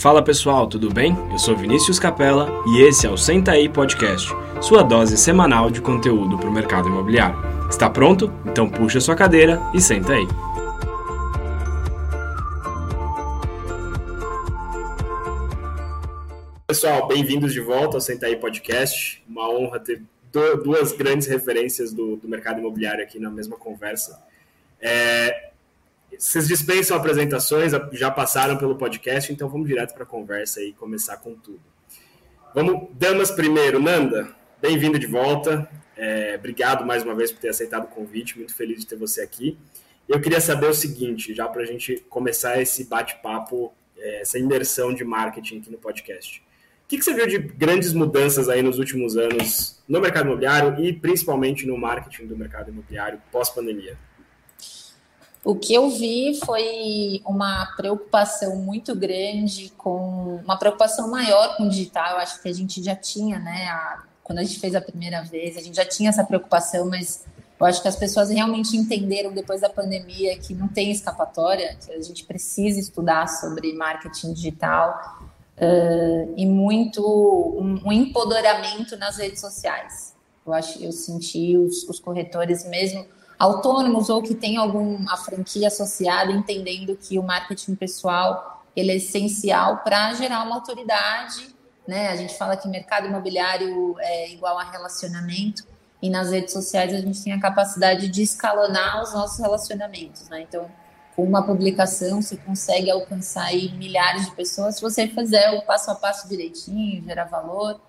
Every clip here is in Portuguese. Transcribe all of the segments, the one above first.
Fala pessoal, tudo bem? Eu sou Vinícius Capella e esse é o Senta aí Podcast, sua dose semanal de conteúdo para o mercado imobiliário. Está pronto? Então puxa sua cadeira e senta aí. Pessoal, bem-vindos de volta ao Senta aí Podcast. Uma honra ter duas grandes referências do, do mercado imobiliário aqui na mesma conversa. É, vocês dispensam apresentações, já passaram pelo podcast, então vamos direto para a conversa e começar com tudo. Vamos, damas primeiro. Nanda, bem-vinda de volta. É, obrigado mais uma vez por ter aceitado o convite, muito feliz de ter você aqui. Eu queria saber o seguinte, já para a gente começar esse bate-papo, é, essa imersão de marketing aqui no podcast. O que, que você viu de grandes mudanças aí nos últimos anos no mercado imobiliário e principalmente no marketing do mercado imobiliário pós-pandemia? O que eu vi foi uma preocupação muito grande com uma preocupação maior com o digital. Eu acho que a gente já tinha, né? A, quando a gente fez a primeira vez, a gente já tinha essa preocupação, mas eu acho que as pessoas realmente entenderam depois da pandemia que não tem escapatória, que a gente precisa estudar sobre marketing digital uh, e muito um, um, empoderamento nas redes sociais. Eu acho, eu senti os, os corretores mesmo autônomos ou que têm alguma franquia associada, entendendo que o marketing pessoal ele é essencial para gerar uma autoridade. Né? A gente fala que mercado imobiliário é igual a relacionamento, e nas redes sociais a gente tem a capacidade de escalonar os nossos relacionamentos. Né? Então, com uma publicação, você consegue alcançar milhares de pessoas se você fizer o passo a passo direitinho, gerar valor.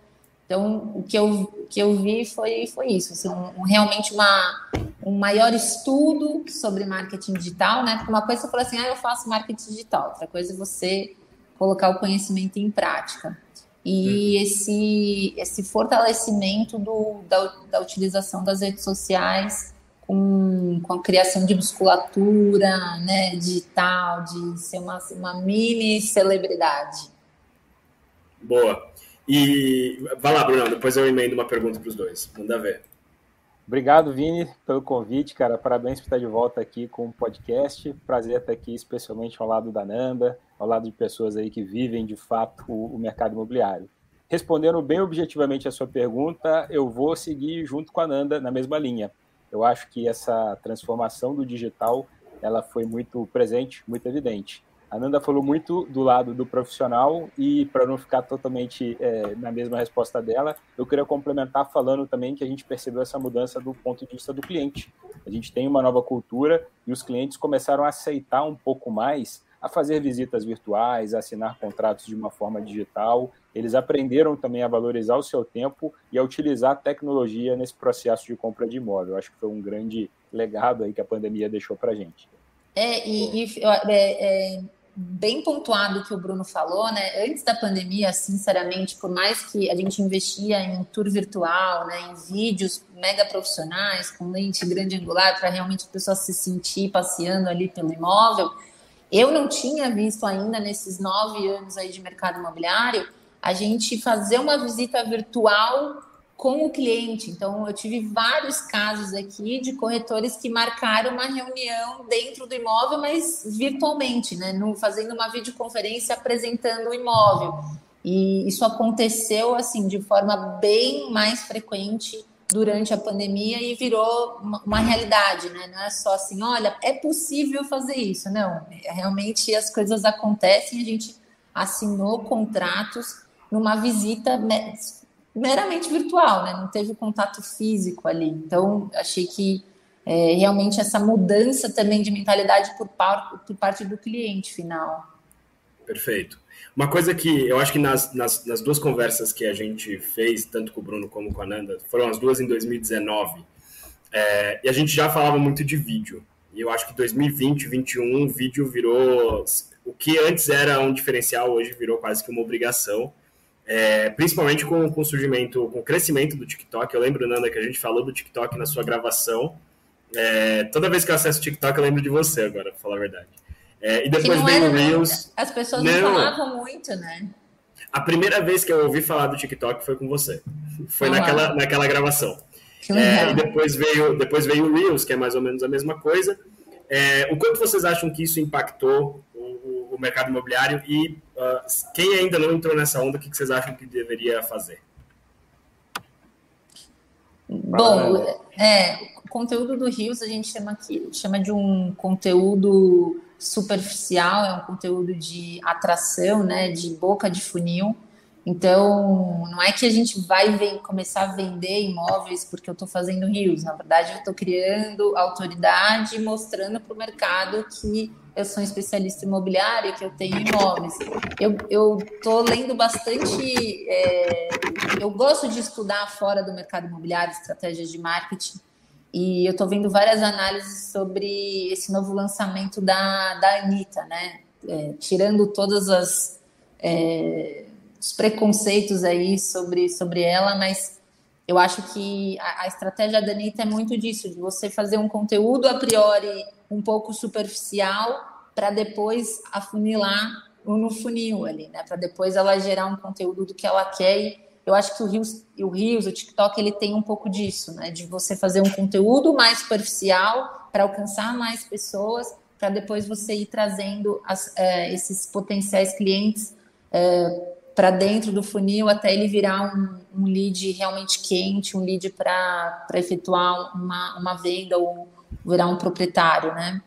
Então, o que eu, o que eu vi foi, foi isso, assim, um, realmente uma, um maior estudo sobre marketing digital, né? Porque uma coisa é você fala assim, ah, eu faço marketing digital, outra coisa é você colocar o conhecimento em prática. E uhum. esse, esse fortalecimento do, da, da utilização das redes sociais com, com a criação de musculatura né, digital, de ser uma, uma mini celebridade. Boa. E vai lá, Bruno, depois eu emendo uma pergunta para os dois. Manda ver. Obrigado, Vini, pelo convite, cara. Parabéns por estar de volta aqui com o podcast. Prazer estar aqui, especialmente ao lado da Nanda, ao lado de pessoas aí que vivem de fato o, mercado imobiliário. Respondendo bem objetivamente a sua pergunta, eu vou seguir junto com a Nanda na mesma linha. Eu acho que essa transformação do digital ela foi muito presente, muito evidente. A Nanda falou muito do lado do profissional e para não ficar totalmente é, na mesma resposta dela, eu queria complementar falando também que a gente percebeu essa mudança do ponto de vista do cliente. A gente tem uma nova cultura e os clientes começaram a aceitar um pouco mais a fazer visitas virtuais, a assinar contratos de uma forma digital. Eles aprenderam também a valorizar o seu tempo e a utilizar a tecnologia nesse processo de compra de imóvel. Acho que foi um grande legado aí que a pandemia deixou para a gente. É, e, e é, é bem pontuado que o Bruno falou, né? Antes da pandemia, sinceramente, por mais que a gente investia em tour virtual, né, em vídeos mega profissionais com lente grande angular para realmente a pessoa se sentir passeando ali pelo imóvel, eu não tinha visto ainda nesses nove anos aí de mercado imobiliário a gente fazer uma visita virtual com o cliente. Então, eu tive vários casos aqui de corretores que marcaram uma reunião dentro do imóvel, mas virtualmente, né? No, fazendo uma videoconferência apresentando o imóvel. E isso aconteceu assim de forma bem mais frequente durante a pandemia e virou uma, uma realidade, né? Não é só assim, olha, é possível fazer isso, não. Realmente as coisas acontecem, a gente assinou contratos numa visita meramente virtual, né? Não teve contato físico ali. Então, achei que é, realmente essa mudança também de mentalidade por, par, por parte do cliente final. Perfeito. Uma coisa que eu acho que nas, nas, nas, duas conversas que a gente fez, tanto com o Bruno como com a Nanda, foram as duas em 2019, é, e a gente já falava muito de vídeo. E eu acho que 2020, 2021, o vídeo virou. O que antes era um diferencial, hoje virou quase que uma obrigação. É, principalmente com, com o surgimento, com o crescimento do TikTok. Eu lembro, Nanda, que a gente falou do TikTok na sua gravação. É, toda vez que eu acesso o TikTok, eu lembro de você agora, pra falar a verdade. É, e depois veio o Reels. As pessoas não, não, falavam muito, né? A primeira vez que eu ouvi falar do TikTok foi com você. Foi naquela, naquela gravação. É, e depois veio, depois veio o Reels, que é mais ou menos a mesma coisa. É, o quanto vocês acham que isso impactou o, o o mercado imobiliário e uh, quem ainda não entrou nessa onda, o que vocês acham que deveria fazer? Bom, é, o conteúdo do Rios a gente chama, aqui, chama de um conteúdo superficial, é um conteúdo de atração, né, de boca de funil. Então, não é que a gente vai ver, começar a vender imóveis porque eu estou fazendo rios. Na verdade, eu estou criando autoridade mostrando para o mercado que eu sou um especialista imobiliário, que eu tenho imóveis. Eu estou lendo bastante. É, eu gosto de estudar fora do mercado imobiliário estratégias de marketing. E eu estou vendo várias análises sobre esse novo lançamento da, da Anitta, né? É, tirando todas as. É, os preconceitos aí sobre, sobre ela, mas eu acho que a, a estratégia da Anitta é muito disso, de você fazer um conteúdo a priori um pouco superficial para depois afunilar no funil ali, né? Para depois ela gerar um conteúdo do que ela quer. E eu acho que o Reels, o Reels, o TikTok, ele tem um pouco disso, né? De você fazer um conteúdo mais superficial para alcançar mais pessoas, para depois você ir trazendo as, é, esses potenciais clientes é, para dentro do funil até ele virar um, um lead realmente quente, um lead para efetuar uma, uma venda ou virar um proprietário, né?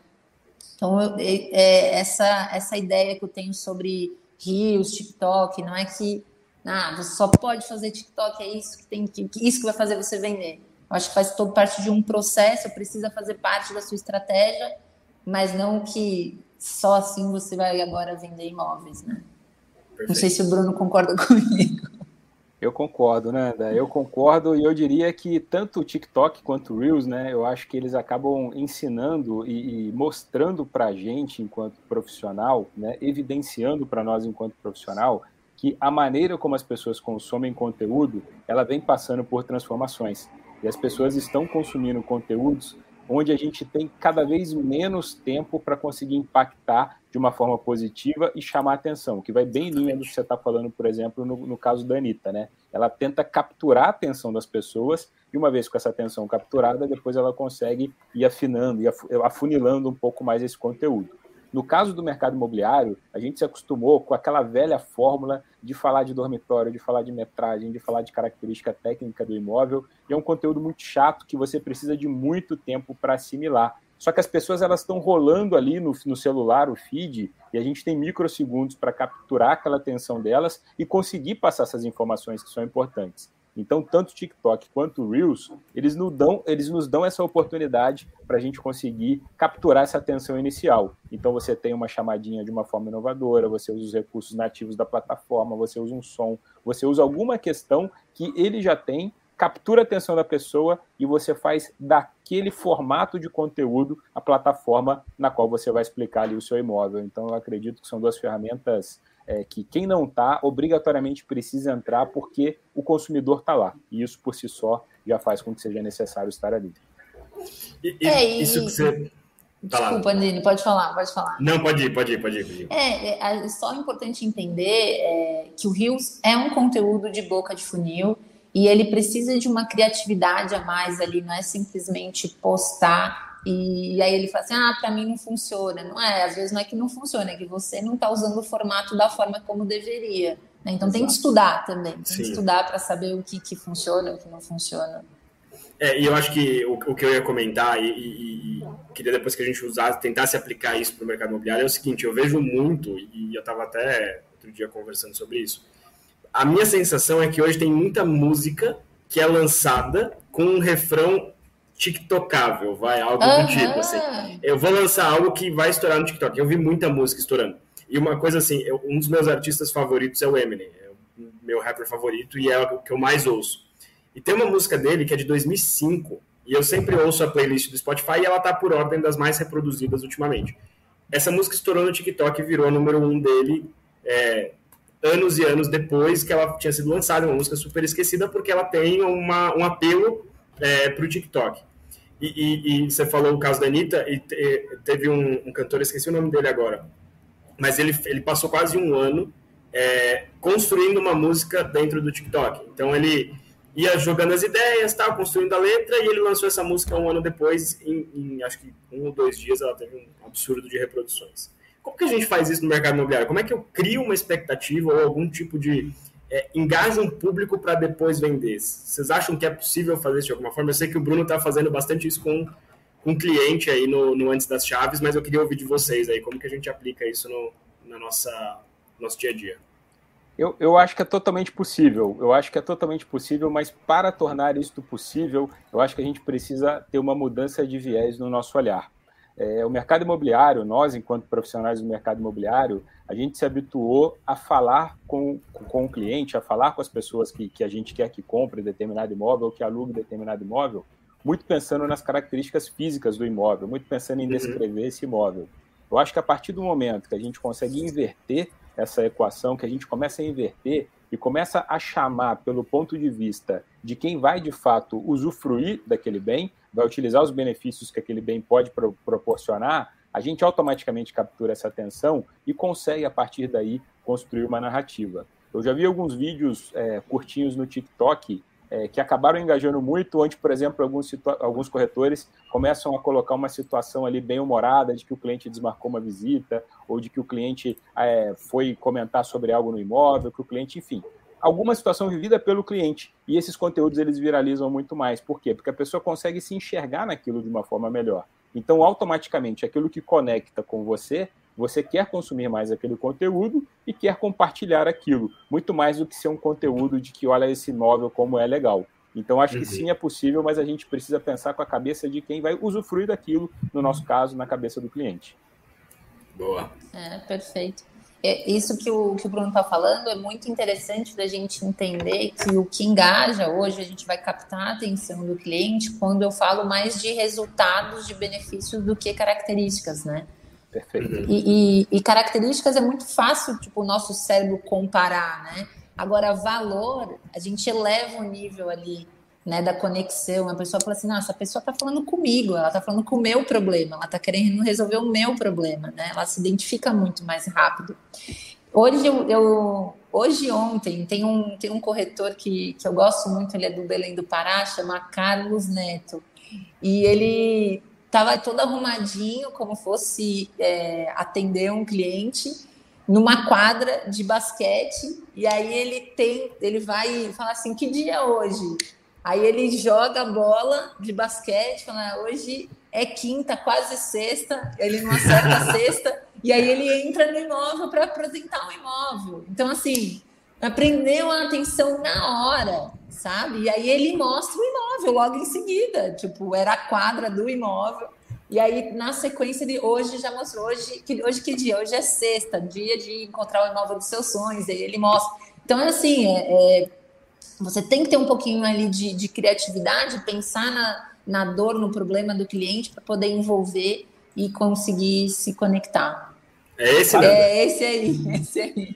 Então, eu, é, essa, essa ideia que eu tenho sobre Rios, TikTok, não é que ah, você só pode fazer TikTok, é isso que tem que, isso que vai fazer você vender. Eu acho que faz todo parte de um processo, precisa fazer parte da sua estratégia, mas não que só assim você vai agora vender imóveis, né? Perfeito. Não sei se o Bruno concorda comigo. Eu concordo, né, Eu concordo e eu diria que tanto o TikTok quanto o Reels, né, eu acho que eles acabam ensinando e, e mostrando para a gente enquanto profissional, né, evidenciando para nós enquanto profissional que a maneira como as pessoas consomem conteúdo, ela vem passando por transformações. E as pessoas estão consumindo conteúdos onde a gente tem cada vez menos tempo para conseguir impactar de uma forma positiva e chamar atenção, que vai bem em linha do que você está falando, por exemplo, no, no, caso da Anitta, né? Ela tenta capturar a atenção das pessoas e uma vez com essa atenção capturada, depois ela consegue ir afinando e afunilando um pouco mais esse conteúdo. No caso do mercado imobiliário, a gente se acostumou com aquela velha fórmula de falar de dormitório, de falar de metragem, de falar de característica técnica do imóvel, e é um conteúdo muito chato que você precisa de muito tempo para assimilar. Só que as pessoas elas estão rolando ali no, no celular o feed e a gente tem microsegundos para capturar aquela atenção delas e conseguir passar essas informações que são importantes. Então, tanto o TikTok quanto o Reels, eles nos dão, eles nos dão essa oportunidade para a gente conseguir capturar essa atenção inicial. Então, você tem uma chamadinha de uma forma inovadora, você usa os recursos nativos da plataforma, você usa um som, você usa alguma questão que ele já tem, captura a atenção da pessoa e você faz daquele formato de conteúdo a plataforma na qual você vai explicar ali o seu imóvel. Então, eu acredito que são duas ferramentas é, que quem não está obrigatoriamente precisa entrar porque o consumidor está lá. E isso por si só já faz com que seja necessário estar ali. E, e, é, isso que você. Tá Desculpa, Andine, pode falar, pode falar. Não, pode ir, pode ir, pode ir. Pode ir. É, é, só importante entender é, que o Rios é um conteúdo de boca de funil e ele precisa de uma criatividade a mais ali, não é simplesmente postar e, aí ele fala assim: ah, para mim não funciona. Não é, às vezes não é que não funciona, é que você não está usando o formato da forma como deveria. Né? Então Exato. tem que estudar também, tem Sim. que estudar para saber o que, que funciona, o que não funciona. É, e eu acho que o, o que eu ia comentar, e, e, e, queria depois que a gente usar, tentasse aplicar isso para o mercado imobiliário, é o seguinte: eu vejo muito, e eu estava até outro dia conversando sobre isso. A minha sensação é que hoje tem muita música que é lançada com um refrão TikTokável, vai, algo uhum. do tipo, assim. Eu vou lançar algo que vai estourar no TikTok. Eu vi muita música estourando. E uma coisa assim, eu, um dos meus artistas favoritos é o Eminem, é o meu rapper favorito e é o que eu mais ouço. E tem uma música dele que é de 2005, e eu sempre ouço a playlist do Spotify e ela tá por ordem das mais reproduzidas ultimamente. Essa música estourou no TikTok e virou número um dele é, anos e anos depois que ela tinha sido lançada, uma música super esquecida porque ela tem uma, um apelo é, para o TikTok. E, e, e, você falou o caso da Anitta, e teve um, um, cantor, esqueci o nome dele agora, mas ele, ele passou quase um ano é, construindo uma música dentro do TikTok. Então ele ia jogando as ideias, tal, construindo a letra, e ele lançou essa música um ano depois, em, em acho que um ou dois dias ela teve um absurdo de reproduções. Como que a gente faz isso no mercado imobiliário? Como é que eu crio uma expectativa ou algum tipo de é, um público para depois vender? Vocês acham que é possível fazer isso de alguma forma? Eu sei que o Bruno está fazendo bastante isso com um cliente aí no, no, Antes das Chaves, mas eu queria ouvir de vocês aí, como que a gente aplica isso no, na nossa nosso dia a dia. Eu, eu acho que é totalmente possível. Eu acho que é totalmente possível, mas para tornar isto possível, eu acho que a gente precisa ter uma mudança de viés no nosso olhar. É, o mercado imobiliário, nós, enquanto profissionais do mercado imobiliário, a gente se habituou a falar com, com o cliente, a falar com as pessoas que, que a gente quer que compre determinado imóvel, que alugue determinado imóvel, muito pensando nas características físicas do imóvel, muito pensando em uhum. descrever esse imóvel. Eu acho que a partir do momento que a gente consegue inverter essa equação, que a gente começa a inverter e começa a chamar pelo ponto de vista de quem vai de fato usufruir daquele bem, vai utilizar os benefícios que aquele bem pode pro proporcionar, a gente automaticamente captura essa atenção e consegue, a partir daí, construir uma narrativa. Eu já vi alguns vídeos é, curtinhos no TikTok é, que acabaram engajando muito, onde, por exemplo, alguns, alguns corretores começam a colocar uma situação ali bem humorada de que o cliente desmarcou uma visita, ou de que o cliente é, foi comentar sobre algo no imóvel, que o cliente, enfim, alguma situação vivida pelo cliente. E esses conteúdos eles viralizam muito mais. Por quê? Porque a pessoa consegue se enxergar naquilo de uma forma melhor. Então, automaticamente, aquilo que conecta com você você quer consumir mais aquele conteúdo e quer compartilhar aquilo, muito mais do que ser um conteúdo de que olha esse imóvel como é legal. Então acho uhum. que sim é possível, mas a gente precisa pensar com a cabeça de quem vai usufruir daquilo, no nosso caso, na cabeça do cliente. Boa. É, perfeito. É, isso que o, que o Bruno está falando é muito interessante da gente entender que o que engaja hoje, a gente vai captar a atenção do cliente quando eu falo mais de resultados, de benefícios do que características, né? Perfeito. E, e, e, características é muito fácil, tipo, o nosso cérebro comparar, né? Agora, valor, a gente eleva o nível ali, né, da conexão. A pessoa fala assim, nossa, a pessoa está falando comigo, ela está falando com o meu problema, ela está querendo resolver o meu problema, né? Ela se identifica muito mais rápido. Hoje, eu, eu hoje ontem, tem um, tem um corretor que, que eu gosto muito, ele é do Belém do Pará, chama Carlos Neto. E ele estava todo arrumadinho, como fosse é, atender um cliente numa quadra de basquete. E aí ele tem, ele vai falar assim, que dia é hoje? Aí ele joga a bola de basquete, fala, hoje é quinta, quase sexta, ele não acerta a sexta, e aí ele entra no imóvel para apresentar o um imóvel. Então, assim, aprendeu a atenção na hora sabe? E aí ele mostra o imóvel logo em seguida, tipo, era a quadra do imóvel. E aí, na sequência de hoje, já mostrou hoje que hoje que dia? Hoje é sexta, dia de encontrar o imóvel dos seus sonhos. Aí ele mostra. Então, é assim, é, é, você tem que ter um pouquinho ali de, de criatividade, pensar na, na dor, no problema do cliente para poder envolver e conseguir se conectar. É esse, né? É esse aí, esse aí.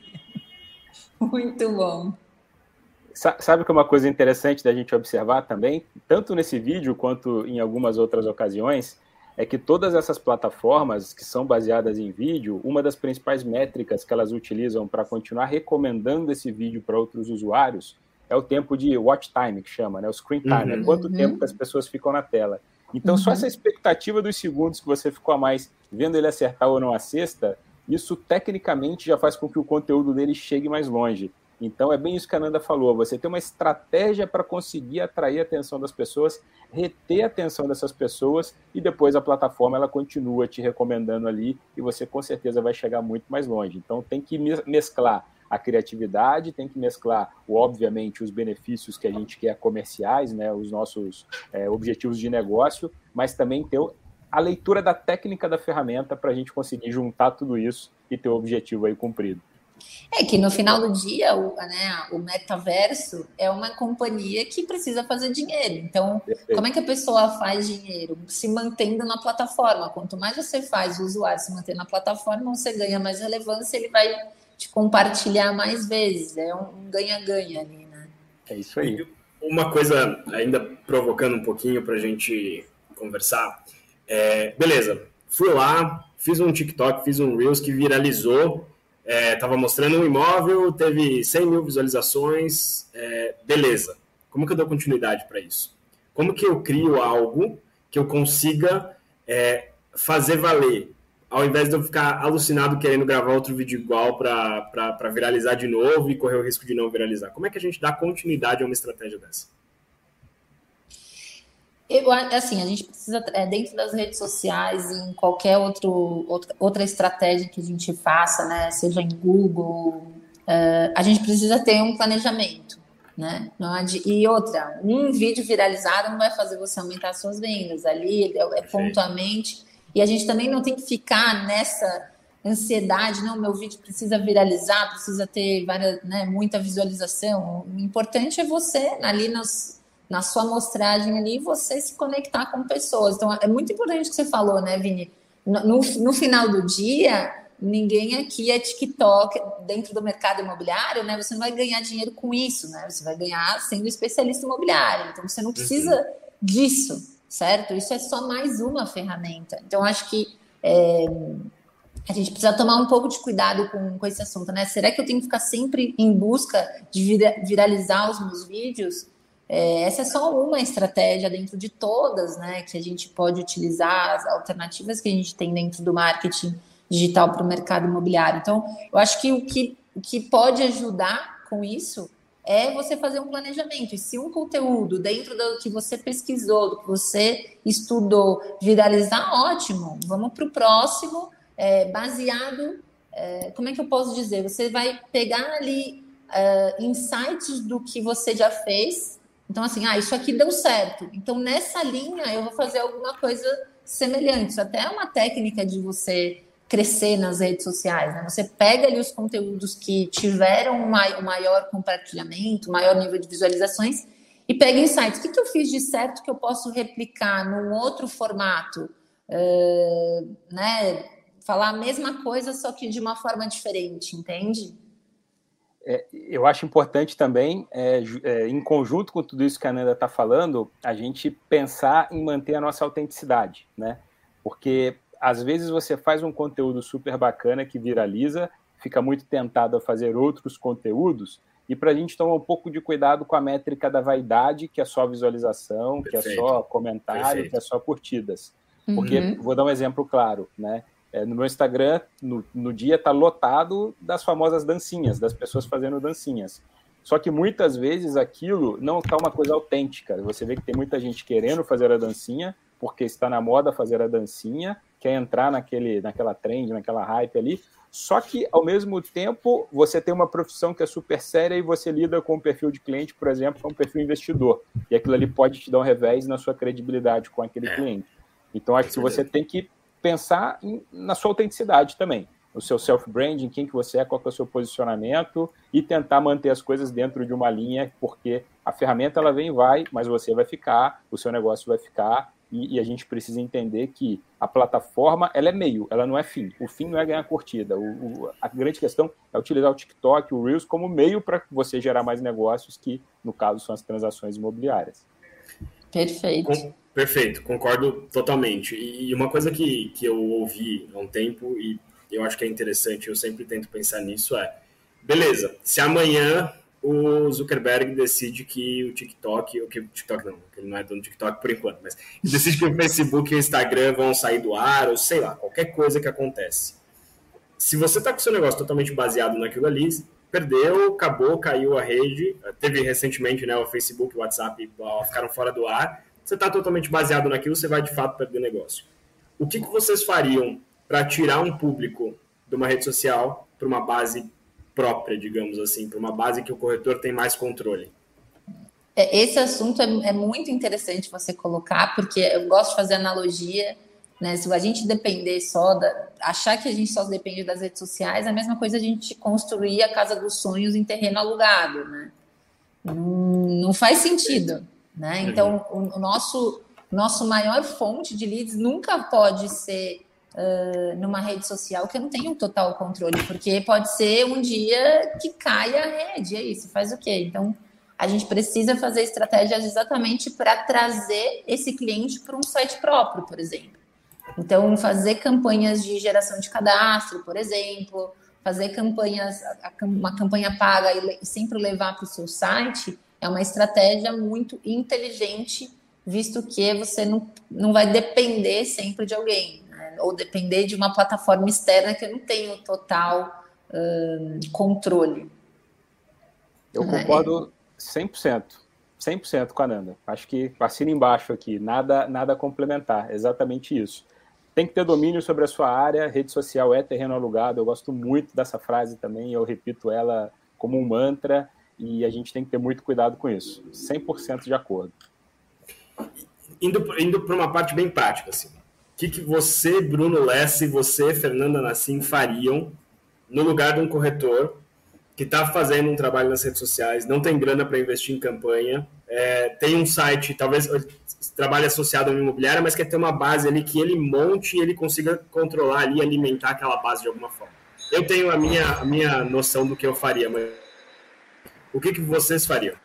Muito bom. Sabe que é uma coisa interessante da gente observar também, tanto nesse vídeo quanto em algumas outras ocasiões, é que todas essas plataformas que são baseadas em vídeo, uma das principais métricas que elas utilizam para continuar recomendando esse vídeo para outros usuários é o tempo de watch time, que chama, né? O screen time, uhum. é quanto uhum. tempo que as pessoas ficam na tela. Então, uhum. só essa expectativa dos segundos que você ficou a mais vendo ele acertar ou não a cesta, isso tecnicamente já faz com que o conteúdo dele chegue mais longe. Então é bem isso que a Nanda falou, você tem uma estratégia para conseguir atrair a atenção das pessoas, reter a atenção dessas pessoas e depois a plataforma ela continua te recomendando ali e você com certeza vai chegar muito mais longe. Então tem que mesclar a criatividade, tem que mesclar, obviamente, os benefícios que a gente quer comerciais, né, os nossos é, objetivos de negócio, mas também ter a leitura da técnica da ferramenta para a gente conseguir juntar tudo isso e ter o objetivo aí cumprido. É que no final do dia, o, né, o metaverso é uma companhia que precisa fazer dinheiro. Então, Perfeito. como é que a pessoa faz dinheiro? Se mantendo na plataforma. Quanto mais você faz o usuário se manter na plataforma, você ganha mais relevância, ele vai te compartilhar mais vezes. É um ganha-ganha ali, né? É isso aí. Uma coisa, ainda provocando um pouquinho para a gente conversar. É, beleza, fui lá, fiz um TikTok, fiz um Reels que viralizou estava é, mostrando um imóvel, teve 100 mil visualizações, é, beleza. Como que eu dou continuidade para isso? Como que eu crio algo que eu consiga é, fazer valer ao invés de eu ficar alucinado querendo gravar outro vídeo igual para viralizar de novo e correr o risco de não viralizar? Como é que a gente dá continuidade a uma estratégia dessa? Eu, assim, a gente precisa, é, dentro das redes sociais, em qualquer outro, outra, estratégia que a gente faça, né, seja em Google, uh, a gente precisa ter um planejamento, né? E outra, um vídeo viralizado não vai fazer você aumentar suas vendas ali, é, é pontualmente. E a gente também não tem que ficar nessa ansiedade, não, meu vídeo precisa viralizar, precisa ter várias, né, muita visualização. O importante é você ali nos na sua amostragem ali, você se conectar com pessoas. Então, é muito importante o que você falou, né, Vini? No, no final do dia, ninguém aqui é TikTok dentro do mercado imobiliário, né? Você não vai ganhar dinheiro com isso, né? Você vai ganhar sendo especialista imobiliário. Então, você não precisa uhum. disso, certo? Isso é só mais uma ferramenta. Então, acho que é, a gente precisa tomar um pouco de cuidado com, com esse assunto, né? Será que eu tenho que ficar sempre em busca de viralizar os meus vídeos? É, essa é só uma estratégia dentro de todas, né, que a gente pode utilizar, as alternativas que a gente tem dentro do marketing digital para o mercado imobiliário. Então, eu acho que o, que o que pode ajudar com isso é você fazer um planejamento. E se um conteúdo dentro do que você pesquisou, do que você estudou, viralizar, ótimo. Vamos para o próximo, é, baseado. É, como é que eu posso dizer? Você vai pegar ali uh, insights do que você já fez então, assim, ah, isso aqui deu certo. Então, nessa linha, eu vou fazer alguma coisa semelhante. Isso até é uma técnica de você crescer nas redes sociais. Né? Você pega ali os conteúdos que tiveram um maior compartilhamento, maior nível de visualizações, e pega insights. O que, que eu fiz de certo que eu posso replicar num outro formato? Uh, né? Falar a mesma coisa, só que de uma forma diferente, entende? É, eu acho importante também, é, é, em conjunto com tudo isso que a Nanda está falando, a gente pensar em manter a nossa autenticidade, né? Porque às vezes você faz um conteúdo super bacana que viraliza, fica muito tentado a fazer outros conteúdos, e para a gente tomar um pouco de cuidado com a métrica da vaidade, que é só visualização, Perfeito. que é só comentário, Perfeito. que é só curtidas. Porque, uhum. vou dar um exemplo claro, né? É, no meu Instagram, no, no dia, está lotado das famosas dancinhas, das pessoas fazendo dancinhas. Só que muitas vezes aquilo não está uma coisa autêntica. Você vê que tem muita gente querendo fazer a dancinha, porque está na moda fazer a dancinha, quer entrar naquele, naquela trend, naquela hype ali. Só que, ao mesmo tempo, você tem uma profissão que é super séria e você lida com um perfil de cliente, por exemplo, que é um perfil investidor. E aquilo ali pode te dar um revés na sua credibilidade com aquele é. cliente. Então, acho que você tem que pensar em, na sua autenticidade também, o seu self-branding, quem que você é, qual que é o seu posicionamento e tentar manter as coisas dentro de uma linha, porque a ferramenta ela vem e vai, mas você vai ficar, o seu negócio vai ficar e, e, a gente precisa entender que a plataforma ela é meio, ela não é fim. O fim não é ganhar curtida. O, o, a grande questão é utilizar o TikTok, o Reels como meio para você gerar mais negócios, que no caso são as transações imobiliárias. Perfeito. Perfeito, concordo totalmente. E, uma coisa que, que eu ouvi há um tempo e eu acho que é interessante, eu sempre tento pensar nisso, é beleza, se amanhã o Zuckerberg decide que o TikTok, o que o TikTok não, ele não é dono do TikTok por enquanto, mas decide que o Facebook e o Instagram vão sair do ar, ou sei lá, qualquer coisa que acontece. Se você está com seu negócio totalmente baseado naquilo ali, perdeu, acabou, caiu a rede. Teve recentemente né, o Facebook e o WhatsApp ficaram fora do ar. Você está totalmente baseado naquilo, você vai de fato perder negócio. O que, que vocês fariam para tirar um público de uma rede social para uma base própria, digamos assim, para uma base que o corretor tem mais controle? É, esse assunto é, é muito interessante você colocar, porque eu gosto de fazer analogia né? Se a gente depender só da. achar que a gente só depende das redes sociais, é a mesma coisa a gente construir a casa dos sonhos em terreno alugado. Né? Não, não faz sentido. Né? Então, o, o nosso, nosso maior fonte de leads nunca pode ser uh, numa rede social que eu não tenho total controle, porque pode ser um dia que caia a rede, é isso, faz o quê? Então, a gente precisa fazer estratégias exatamente para trazer esse cliente para um site próprio, por exemplo. Então, fazer campanhas de geração de cadastro, por exemplo, fazer campanhas, uma campanha paga e sempre levar para o seu site é uma estratégia muito inteligente, visto que você não, não vai depender sempre de alguém. Né? Ou depender de uma plataforma externa que eu não tenho total uh, controle. Eu né? concordo 100%. 100% com a Nanda. Acho que assina embaixo aqui, nada, nada complementar, exatamente isso. Tem que ter domínio sobre a sua área, rede social é terreno alugado, eu gosto muito dessa frase também, eu repito ela como um mantra, e a gente tem que ter muito cuidado com isso. 100% de acordo. Indo, indo para uma parte bem prática, assim. O que, que você, Bruno Lessa, e você, Fernanda Nassim, fariam no lugar de um corretor que está fazendo um trabalho nas redes sociais, não tem grana para investir em campanha, é, tem um site, talvez trabalhe associado ao imobiliário, mas quer ter uma base ali que ele monte e ele consiga controlar ali, alimentar aquela base de alguma forma. Eu tenho a minha, a minha noção do que eu faria, mas o que, que vocês fariam?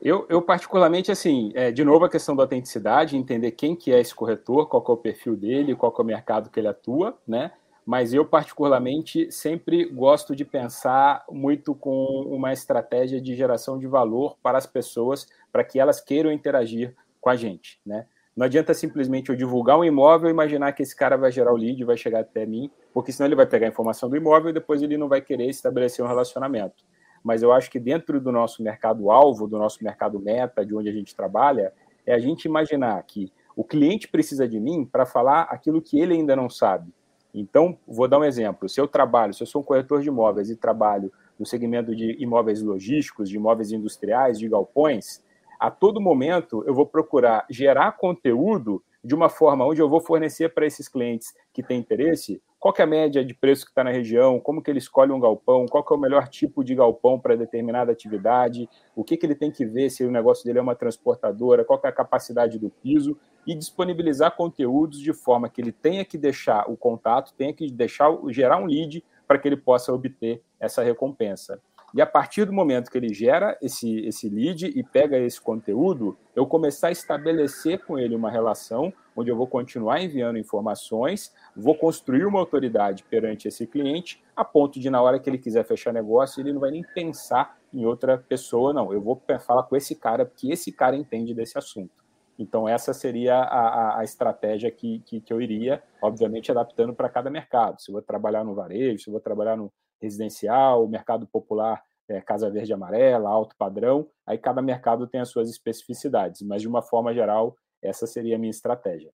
Eu, eu particularmente, assim, é, de novo a questão da autenticidade, entender quem que é esse corretor, qual é o perfil dele, qual é o mercado que ele atua, né? mas eu particularmente sempre gosto de pensar muito com uma estratégia de geração de valor para as pessoas, para que elas queiram interagir com a gente, né? Não adianta simplesmente eu divulgar um imóvel e imaginar que esse cara vai gerar o lead, vai chegar até mim, porque senão ele vai pegar a informação do imóvel e depois ele não vai querer estabelecer um relacionamento. Mas eu acho que dentro do nosso mercado-alvo, do nosso mercado meta, de onde a gente trabalha, é a gente imaginar que o cliente precisa de mim para falar aquilo que ele ainda não sabe. Então, vou dar um exemplo. Se eu trabalho, se eu sou um corretor de imóveis e trabalho no segmento de imóveis logísticos, de imóveis industriais, de galpões, a todo momento eu vou procurar gerar conteúdo de uma forma onde eu vou fornecer para esses clientes que têm interesse qual é a média de preço que está na região, como que ele escolhe um galpão, qual é o melhor tipo de galpão para determinada atividade, o que, que ele tem que ver se o negócio dele é uma transportadora, qual é a capacidade do piso, e disponibilizar conteúdos de forma que ele tenha que deixar o contato, tenha que deixar gerar um lead para que ele possa obter essa recompensa. E a partir do momento que ele gera esse, esse lead e pega esse conteúdo, eu começar a estabelecer com ele uma relação onde eu vou continuar enviando informações, vou construir uma autoridade perante esse cliente, a ponto de, na hora que ele quiser fechar negócio, ele não vai nem pensar em outra pessoa, não. Eu vou falar com esse cara, porque esse cara entende desse assunto. Então, essa seria a, a estratégia que, que, que, eu iria, obviamente, adaptando para cada mercado. Se eu vou trabalhar no varejo, se eu vou trabalhar no residencial, mercado popular, é, Casa Verde Amarela, alto padrão, aí cada mercado tem as suas especificidades, mas de uma forma geral, essa seria a minha estratégia.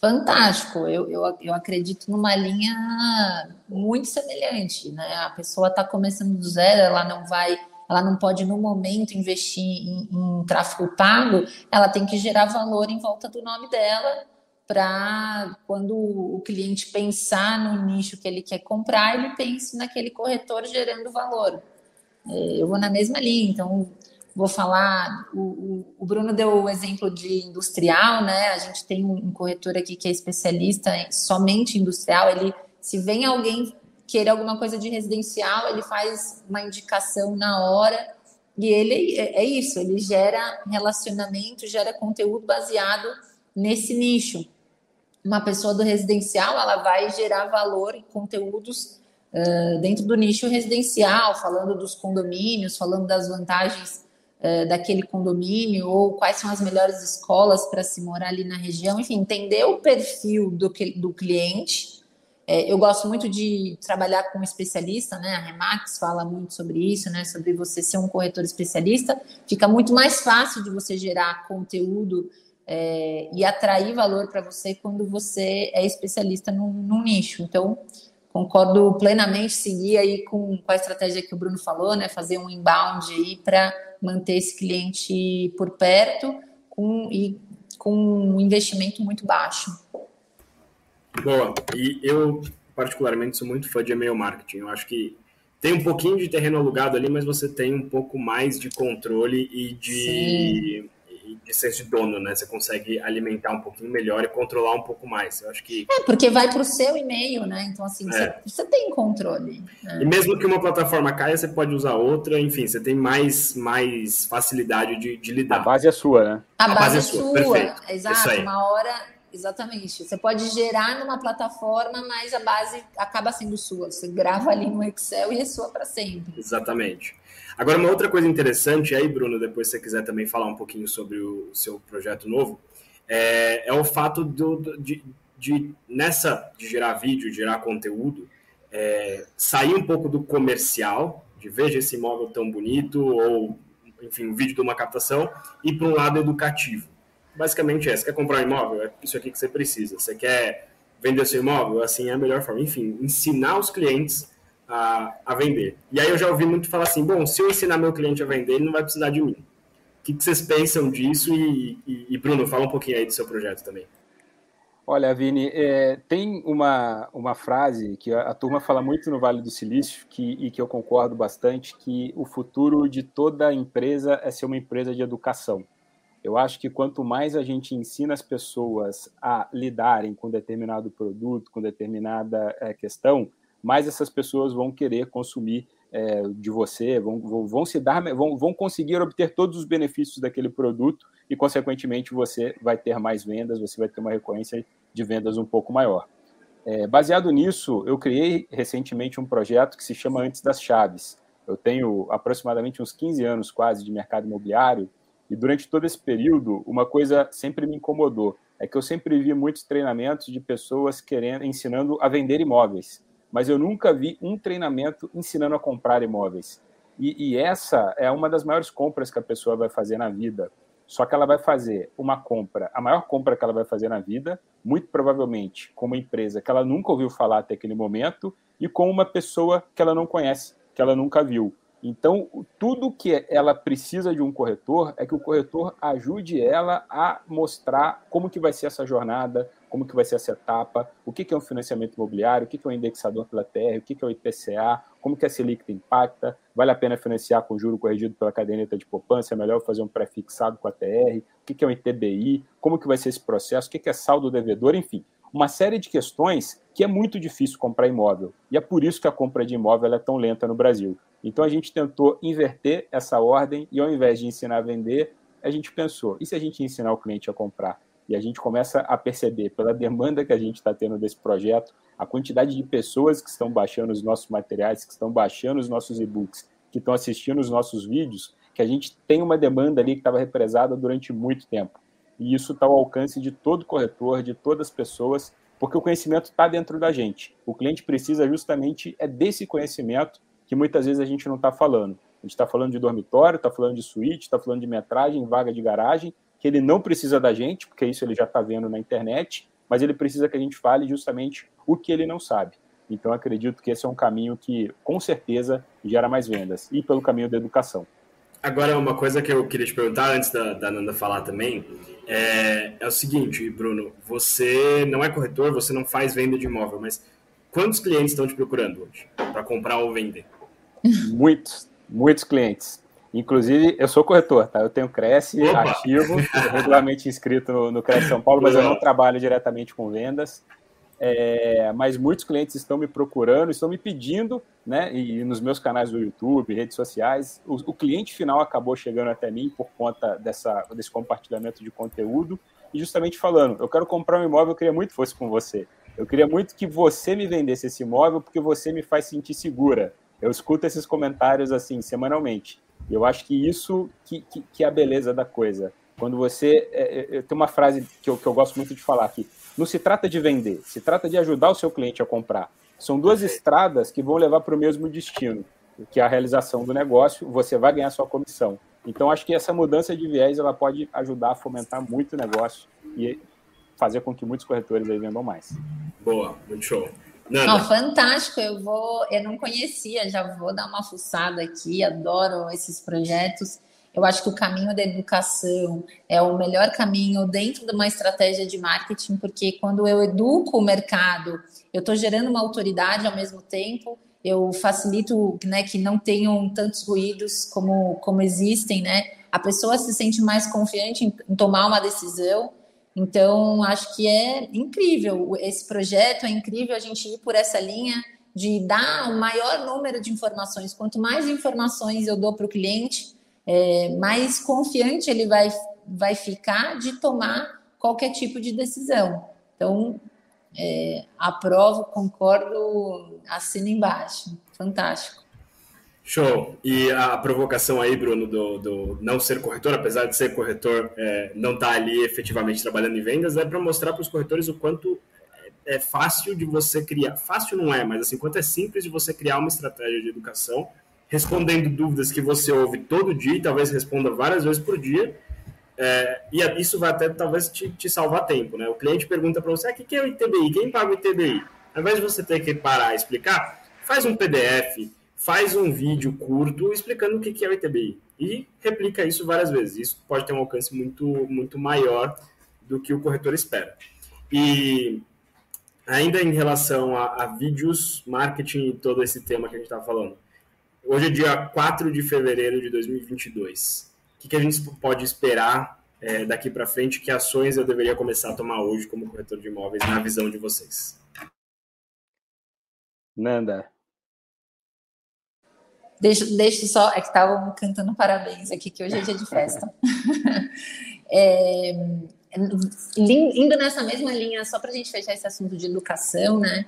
Fantástico, eu, eu, eu acredito numa linha muito semelhante, né? A pessoa está começando do zero, ela não vai ela não pode, no momento, investir em, em tráfego pago, ela tem que gerar valor em volta do nome dela para quando o cliente pensar no nicho que ele quer comprar, ele pense naquele corretor gerando valor. É, eu vou na mesma linha, então vou falar. O, o, Bruno deu o exemplo de industrial, né? A gente tem um corretor aqui que é especialista em somente industrial. Ele, se vem alguém querer alguma coisa de residencial, ele faz uma indicação na hora. E ele é, é isso, ele gera relacionamento, gera conteúdo baseado nesse nicho. Uma pessoa do residencial, ela vai gerar valor em conteúdos uh, dentro do nicho residencial, falando dos condomínios, falando das vantagens daquele condomínio, ou quais são as melhores escolas para se morar ali na região, enfim, entender o perfil do, do cliente é, eu gosto muito de trabalhar com um especialista, né? A Remax fala muito sobre isso, né? Sobre você ser um corretor especialista. Fica muito mais fácil de você gerar conteúdo é, e atrair valor para você quando você é especialista num, num, nicho. Então, concordo plenamente, seguir aí com, com a estratégia que o Bruno falou, né? Fazer um inbound aí para manter esse cliente por perto com, e com um investimento muito baixo. Boa. E eu, particularmente, sou muito fã de e-mail marketing. Eu acho que tem um pouquinho de terreno alugado ali, mas você tem um pouco mais de controle e de, de ser de dono, né? Você consegue alimentar um pouquinho melhor e controlar um pouco mais. Eu acho que. É, porque vai para o seu e-mail, né? Então, assim, é. você, você, tem controle. Né? E mesmo que uma plataforma caia, você pode usar outra, enfim, você tem mais, mais facilidade de, de lidar. A base é sua, né? A, A base, base, é sua, Perfeito. exato. Uma hora Exatamente. Você pode gerar numa plataforma, mas a base acaba sendo sua. Você grava ali no Excel e é sua para sempre. Exatamente. Agora, uma outra coisa interessante, aí, Bruno, depois se você quiser também falar um pouquinho sobre o seu projeto novo, é, é o fato do, de, de, nessa de gerar vídeo, de gerar conteúdo, é, sair um pouco do comercial, de veja esse imóvel tão bonito, ou enfim, um vídeo de uma captação, e para um lado educativo. Basicamente é, você quer comprar um imóvel? É isso aqui que você precisa. Você quer vender seu imóvel? Assim é a melhor forma. Enfim, ensinar os clientes a, a vender. E aí eu já ouvi muito falar assim, bom, se eu ensinar meu cliente a vender, ele não vai precisar de mim. O que, que vocês pensam disso? E, e, e, Bruno, fala um pouquinho aí do seu projeto também. Olha, Vini, é, tem uma, uma frase que a, a, turma fala muito no Vale do Silício que, e que eu concordo bastante, que o futuro de toda empresa é ser uma empresa de educação. Eu acho que quanto mais a gente ensina as pessoas a lidarem com determinado produto, com determinada é, questão, mais essas pessoas vão querer consumir é, de você, vão, vão, se dar, vão, vão conseguir obter todos os benefícios daquele produto e, consequentemente, você vai ter mais vendas, você vai ter uma recorrência de vendas um pouco maior. É, baseado nisso, eu criei recentemente um projeto que se chama Antes das Chaves. Eu tenho aproximadamente uns 15 anos quase de mercado imobiliário e durante todo esse período, uma coisa sempre me incomodou, é que eu sempre vi muitos treinamentos de pessoas querendo ensinando a vender imóveis mas eu nunca vi um treinamento ensinando a comprar imóveis. E, e, essa é uma das maiores compras que a pessoa vai fazer na vida. Só que ela vai fazer uma compra, a maior compra que ela vai fazer na vida, muito provavelmente com uma empresa que ela nunca ouviu falar até aquele momento e com uma pessoa que ela não conhece, que ela nunca viu. Então, tudo que ela precisa de um corretor é que o corretor ajude ela a mostrar como que vai ser essa jornada, como que vai ser essa etapa, o que, que é um financiamento imobiliário, o que, que é um indexador pela TR, o que, que é o IPCA, como que a Selic impacta, vale a pena financiar com juro corrigido pela caderneta de poupança, é melhor fazer um pré-fixado com a TR, o que, que é um ITBI, como que vai ser esse processo, o que, que é saldo devedor, enfim, uma série de questões que é muito difícil comprar imóvel. E é por isso que a compra de imóvel é tão lenta no Brasil. Então a gente tentou inverter essa ordem e ao invés de ensinar a vender, a gente pensou, e se a gente ensinar o cliente a comprar? E a gente começa a perceber, pela demanda que a gente está tendo desse projeto, a quantidade de pessoas que estão baixando os nossos materiais, que estão baixando os nossos e-books, que estão assistindo os nossos vídeos, que a gente tem uma demanda ali que estava represada durante muito tempo. E isso está ao alcance de todo corretor, de todas as pessoas, porque o conhecimento está dentro da gente. O cliente precisa justamente é desse conhecimento que muitas vezes a gente não está falando. A gente está falando de dormitório, está falando de suíte, está falando de metragem, vaga de garagem, que ele não precisa da gente, porque isso ele já está vendo na internet, mas ele precisa que a gente fale justamente o que ele não sabe. Então, acredito que esse é um caminho que, com certeza, gera mais vendas, e pelo caminho da educação. Agora, uma coisa que eu queria te perguntar, antes da, da Nanda falar também, é, é o seguinte, Bruno, você não é corretor, você não faz venda de imóvel, mas quantos clientes estão te procurando hoje para comprar ou vender? Muitos, muitos clientes. Inclusive, eu sou corretor, tá? Eu tenho Cresce Opa. ativo, regularmente inscrito no, no Cresce São Paulo, mas eu não trabalho diretamente com vendas. É, mas muitos clientes estão me procurando, estão me pedindo, né? E nos meus canais do YouTube, redes sociais, o, o cliente final acabou chegando até mim por conta dessa, desse compartilhamento de conteúdo e justamente falando: eu quero comprar um imóvel, eu queria muito que fosse com você. Eu queria muito que você me vendesse esse imóvel porque você me faz sentir segura. Eu escuto esses comentários assim semanalmente. E eu acho que isso que, que, que, é a beleza da coisa. Quando você. É, é, tem uma frase que eu, que eu gosto muito de falar aqui. Não se trata de vender, se trata de ajudar o seu cliente a comprar. São duas estradas que vão levar para o mesmo destino, que é a realização do negócio, você vai ganhar sua comissão. Então, acho que essa mudança de viés ela pode ajudar a fomentar muito o negócio e fazer com que muitos corretores aí vendam mais. Boa, muito show. Não, fantástico, eu vou, eu não conhecia, já vou dar uma fuçada aqui, adoro esses projetos. Eu acho que o caminho da educação é o melhor caminho dentro de uma estratégia de marketing, porque quando eu educo o mercado, eu estou gerando uma autoridade ao mesmo tempo, eu facilito né, que não tenham tantos ruídos como, como existem, né? A pessoa se sente mais confiante em, em tomar uma decisão. Então, acho que é incrível esse projeto, é incrível a gente ir por essa linha de dar o maior número de informações. Quanto mais informações eu dou para o cliente, é, mais confiante ele vai, vai ficar de tomar qualquer tipo de decisão. Então, é, aprovo, concordo, assino embaixo. Fantástico. Show. E a provocação aí, Bruno, do, do não ser corretor, apesar de ser corretor, é, não estar tá ali efetivamente trabalhando em vendas, é para mostrar para os corretores o quanto é fácil de você criar. Fácil não é, mas assim, quanto é simples de você criar uma estratégia de educação, respondendo dúvidas que você ouve todo dia, e talvez responda várias vezes por dia. É, e isso vai até talvez te, te salvar tempo, né? O cliente pergunta para você: ah, o que é o ITBI? Quem paga o ITBI? Ao invés de você ter que parar e explicar, faz um PDF, faz um vídeo curto explicando o que é o ITBI e replica isso várias vezes. Isso pode ter um alcance muito, muito maior do que o corretor espera. E ainda em relação a, a vídeos, marketing e todo esse tema que a gente estava falando. Hoje é dia 4 de fevereiro de 2022. O que, que a gente pode esperar é, daqui para frente? Que ações eu deveria começar a tomar hoje como corretor de imóveis, na visão de vocês? Nanda. Deixa, deixa só, é que estavam cantando parabéns aqui, que hoje é dia de festa. é, indo nessa mesma linha, só para a gente fechar esse assunto de educação, né?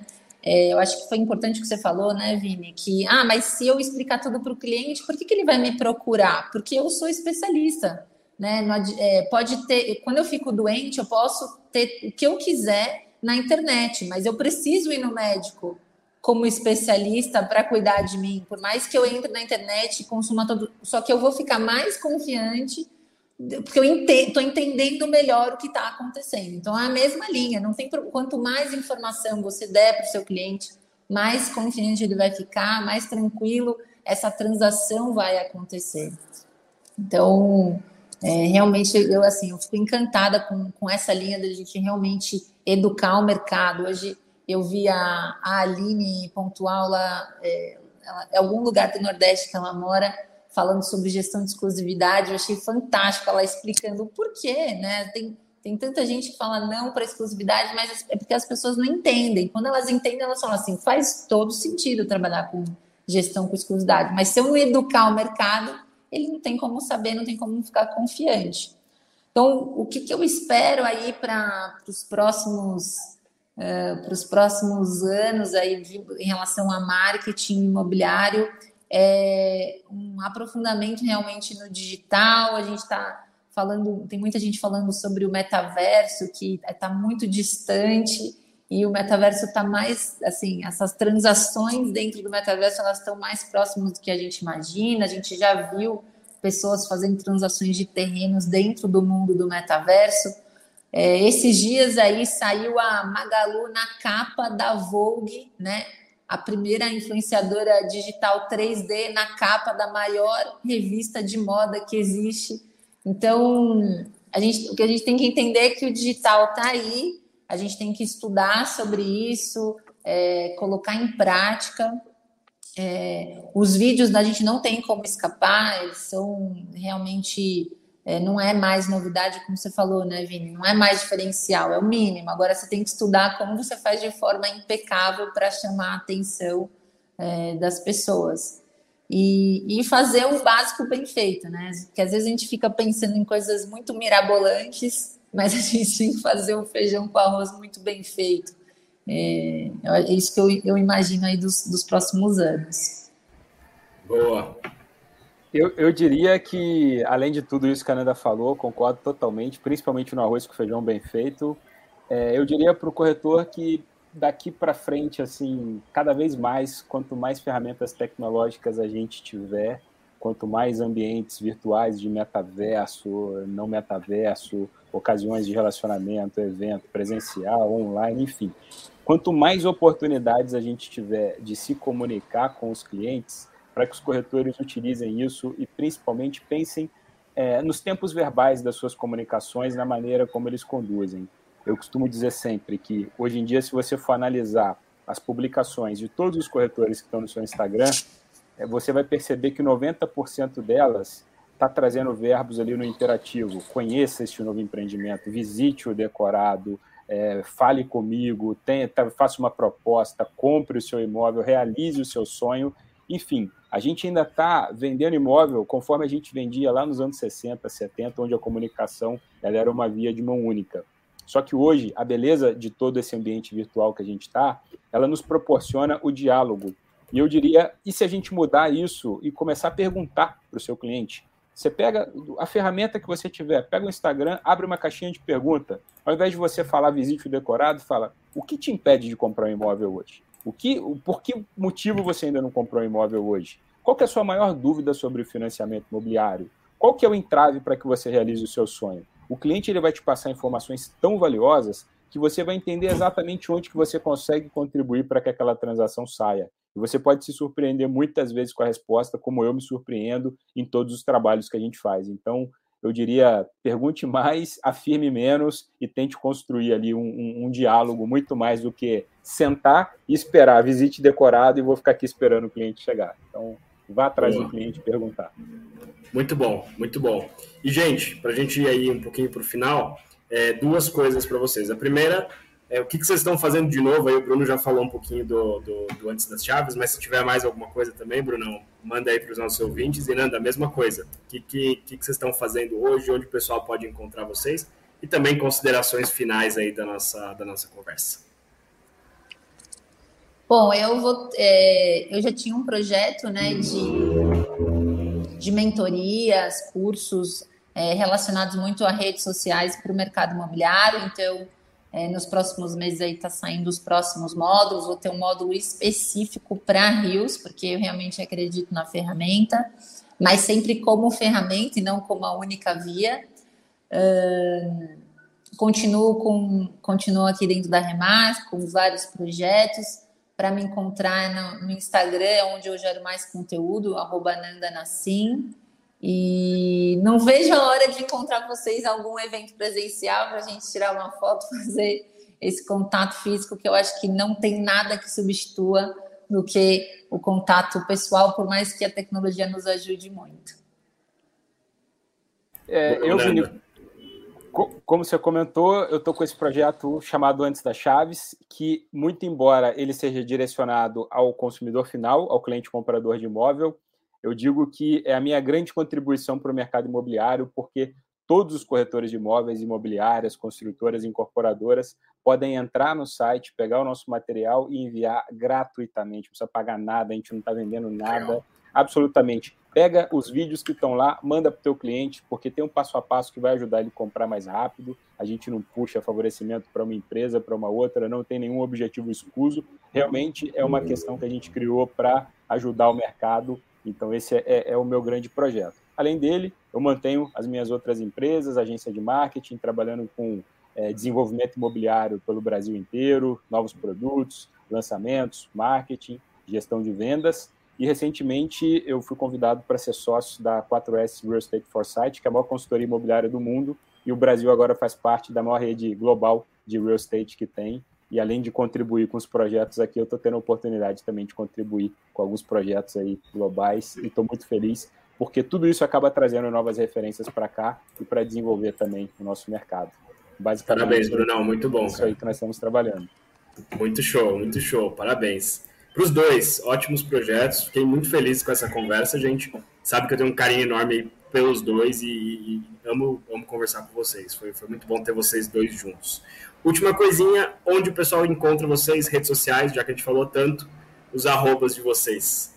É, eu acho que foi importante o que você falou, né, Vini? Que, ah, mas se eu explicar tudo para o cliente, por que, que ele vai me procurar? Porque eu sou especialista, né? É, pode ter, quando eu fico doente, eu posso ter o que eu quiser na internet, mas eu preciso ir no médico como especialista para cuidar de mim. Por mais que eu entre na internet e consuma todo, só que eu vou ficar mais confiante porque eu estou entendendo melhor o que está acontecendo. Então, é a mesma linha. Não tem quanto mais informação você der para o seu cliente, mais confiante ele vai ficar, mais tranquilo essa transação vai acontecer. Então, é, realmente, eu assim, eu fico encantada com, com essa linha da gente realmente educar o mercado. Hoje eu vi a, a Aline Pontual lá, é, ela, em algum lugar do Nordeste que ela mora, falando sobre gestão de exclusividade. Eu achei fantástico ela explicando o porquê, né? Tem, tem tanta gente que fala não para exclusividade, mas é porque as pessoas não entendem. Quando elas entendem, elas falam assim: faz todo sentido trabalhar com gestão com exclusividade. Mas se eu não educar o mercado, ele não tem como saber, não tem como ficar confiante. Então, o que, que eu espero aí para os próximos uh, para os próximos anos aí de, em relação a marketing imobiliário? É, um aprofundamento realmente no digital. A gente está falando, tem muita gente falando sobre o metaverso que está muito distante e o metaverso está mais assim, essas transações dentro do metaverso elas estão mais próximas do que a gente imagina. A gente já viu pessoas fazendo transações de terrenos dentro do mundo do metaverso. É, esses dias aí saiu a Magalu na capa da Vogue, né? A primeira influenciadora digital 3D na capa da maior revista de moda que existe. Então, a gente, o que a gente tem que entender é que o digital está aí, a gente tem que estudar sobre isso, é, colocar em prática. É, os vídeos da gente não tem como escapar, eles são realmente é, não é mais novidade, como você falou, né, Vini? Não é mais diferencial, é o mínimo. Agora você tem que estudar como você faz de forma impecável para chamar a atenção é, das pessoas. E, e, fazer um básico bem feito, né? Porque às vezes a gente fica pensando em coisas muito mirabolantes, mas a gente tem que fazer um feijão com arroz muito bem feito. É, é isso que eu, eu imagino aí dos, dos próximos anos. Boa. Eu, eu diria que, além de tudo isso que a Nanda falou, concordo totalmente, principalmente no arroz com feijão bem feito. É, eu diria para o corretor que daqui para frente, assim, cada vez mais, quanto mais ferramentas tecnológicas a gente tiver, quanto mais ambientes virtuais de metaverso, não metaverso, ocasiões de relacionamento, evento presencial, online, enfim, quanto mais oportunidades a gente tiver de se comunicar com os clientes, para que os corretores utilizem isso e principalmente pensem é, nos tempos verbais das suas comunicações, na maneira como eles conduzem. Eu costumo dizer sempre que, hoje em dia, se você for analisar as publicações de todos os corretores que estão no seu Instagram, é, você vai perceber que 90% delas está trazendo verbos ali no imperativo. Conheça este novo empreendimento, visite o decorado, é, fale comigo, tenta, faça uma proposta, compre o seu imóvel, realize o seu sonho. Enfim, a gente ainda está vendendo imóvel conforme a gente vendia lá nos anos 60, 70, onde a comunicação ela era uma via de mão única. Só que hoje, a beleza de todo esse ambiente virtual que a gente está, ela nos proporciona o diálogo. E eu diria, e se a gente mudar isso e começar a perguntar para o seu cliente? Você pega a ferramenta que você tiver, pega o Instagram, abre uma caixinha de pergunta. Ao invés de você falar visite o decorado, fala: o que te impede de comprar um imóvel hoje? O que, por que motivo você ainda não comprou um imóvel hoje? Qual é a sua maior dúvida sobre o financiamento imobiliário? Qual que é o entrave para que você realize o seu sonho? O cliente ele vai te passar informações tão valiosas que você vai entender exatamente onde que você consegue contribuir para que aquela transação saia. E você pode se surpreender muitas vezes com a resposta, como eu me surpreendo em todos os trabalhos que a gente faz. Então, eu diria, pergunte mais, afirme menos e tente construir ali um, um, um diálogo muito mais do que sentar e esperar, visite decorado e vou ficar aqui esperando o cliente chegar. Então, vá atrás Boa. do cliente perguntar. Muito bom, muito bom. E, gente, para a gente ir aí um pouquinho para o final, é, duas coisas para vocês. A primeira é, o que, que, vocês estão fazendo de novo? Aí o Bruno já falou um pouquinho do, do, do Antes das Chaves, mas se tiver mais alguma coisa também, Brunão, manda aí para os nossos ouvintes. E Nanda, a mesma coisa. O que, que, que, vocês estão fazendo hoje? Onde o pessoal pode encontrar vocês? E também considerações finais aí da nossa, da nossa conversa. Bom, eu vou. É, eu já tinha um projeto né, de, de mentorias, cursos é, relacionados muito a redes sociais para o mercado imobiliário, então é, nos próximos meses aí está saindo os próximos módulos, vou ter um módulo específico para rios, porque eu realmente acredito na ferramenta, mas sempre como ferramenta e não como a única via. Uh, continuo com continuo aqui dentro da Remar com vários projetos para me encontrar no, no, Instagram, onde eu gero mais conteúdo, arroba Nanda Nassim. E não vejo a hora de encontrar vocês em algum evento presencial para a gente tirar uma foto, fazer esse contato físico, que eu acho que não tem nada que substitua do que o contato pessoal, por mais que a tecnologia nos ajude muito. É, eu, Vini, como você comentou, eu estou com esse projeto chamado Antes das Chaves, que, muito embora ele seja direcionado ao consumidor final, ao cliente comprador de imóvel, eu digo que é a minha grande contribuição para o mercado imobiliário, porque todos os corretores de imóveis, imobiliárias, construtoras, incorporadoras podem entrar no site, pegar o nosso material e enviar gratuitamente. Não precisa pagar nada, a gente não está vendendo nada, absolutamente. Pega os vídeos que estão lá, manda para o teu cliente, porque tem um passo a passo que vai ajudar ele a comprar mais rápido. A gente não puxa favorecimento para uma empresa, para uma outra, não tem nenhum objetivo escuso. Realmente é uma questão que a gente criou para ajudar o mercado então, esse é, é, é, o meu grande projeto. Além dele, eu mantenho as minhas outras empresas, agência de marketing, trabalhando com é, desenvolvimento imobiliário pelo Brasil inteiro, novos produtos, lançamentos, marketing, gestão de vendas. E recentemente eu fui convidado para ser sócio da 4S Real Estate Foresight, que é a maior consultoria imobiliária do mundo, e o Brasil agora faz parte da maior rede global de real estate que tem. E além de contribuir com os projetos aqui, eu estou tendo a oportunidade também de contribuir com alguns projetos aí globais e estou muito feliz porque tudo isso acaba trazendo novas referências para cá e para desenvolver também o nosso mercado. Basicamente, Parabéns, Brunão, muito bom. Isso cara. aí que nós estamos trabalhando. Muito show, muito show. Parabéns. Para os dois, ótimos projetos. Fiquei muito feliz com essa conversa, gente. Sabe que eu tenho um carinho enorme pelos dois e, e amo, amo conversar com vocês. Foi, foi muito bom ter vocês dois juntos. Última coisinha, onde o pessoal encontra vocês, redes sociais, já que a gente falou tanto, os arrobas de vocês.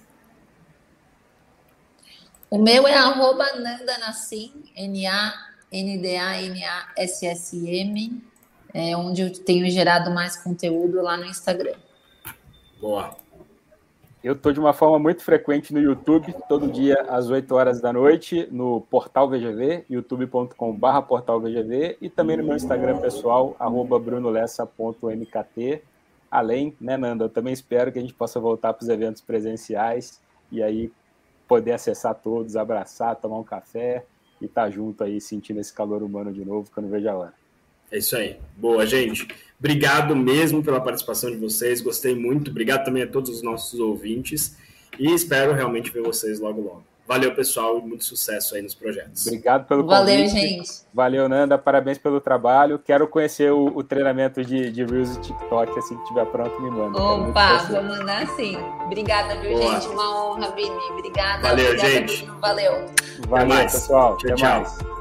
O meu é arroba Nanda Nassim, N-A-N-D-A-N-A-S-S-M, é onde eu tenho gerado mais conteúdo lá no Instagram. Boa. Eu estou de uma forma muito frequente no YouTube, todo dia às 8 horas da noite, no Portal VGV, youtube.com.br Portal e também no meu Instagram pessoal, brunolessa.mkt. Além, né, Nanda, eu também espero que a gente possa voltar para os eventos presenciais e aí poder acessar todos, abraçar, tomar um café e estar tá junto aí, sentindo esse calor humano de novo, que eu não vejo a hora. É isso aí. Boa, gente. Obrigado mesmo pela participação de vocês. Gostei muito. Obrigado também a todos os nossos ouvintes. E espero realmente ver vocês logo, logo. Valeu, pessoal, e muito sucesso aí nos projetos. Obrigado pelo Valeu, convite. Valeu, gente. Valeu, Nanda. Parabéns pelo trabalho. Quero conhecer o, o treinamento de, de Reels e TikTok. Assim que estiver pronto, me manda. Opa, vou mandar sim. Obrigada, viu, Boa. gente? Uma honra, Vini. Obrigada. Valeu, Obrigada, gente. Bruno. Valeu. Valeu, pessoal. Tchau, Até tchau. mais.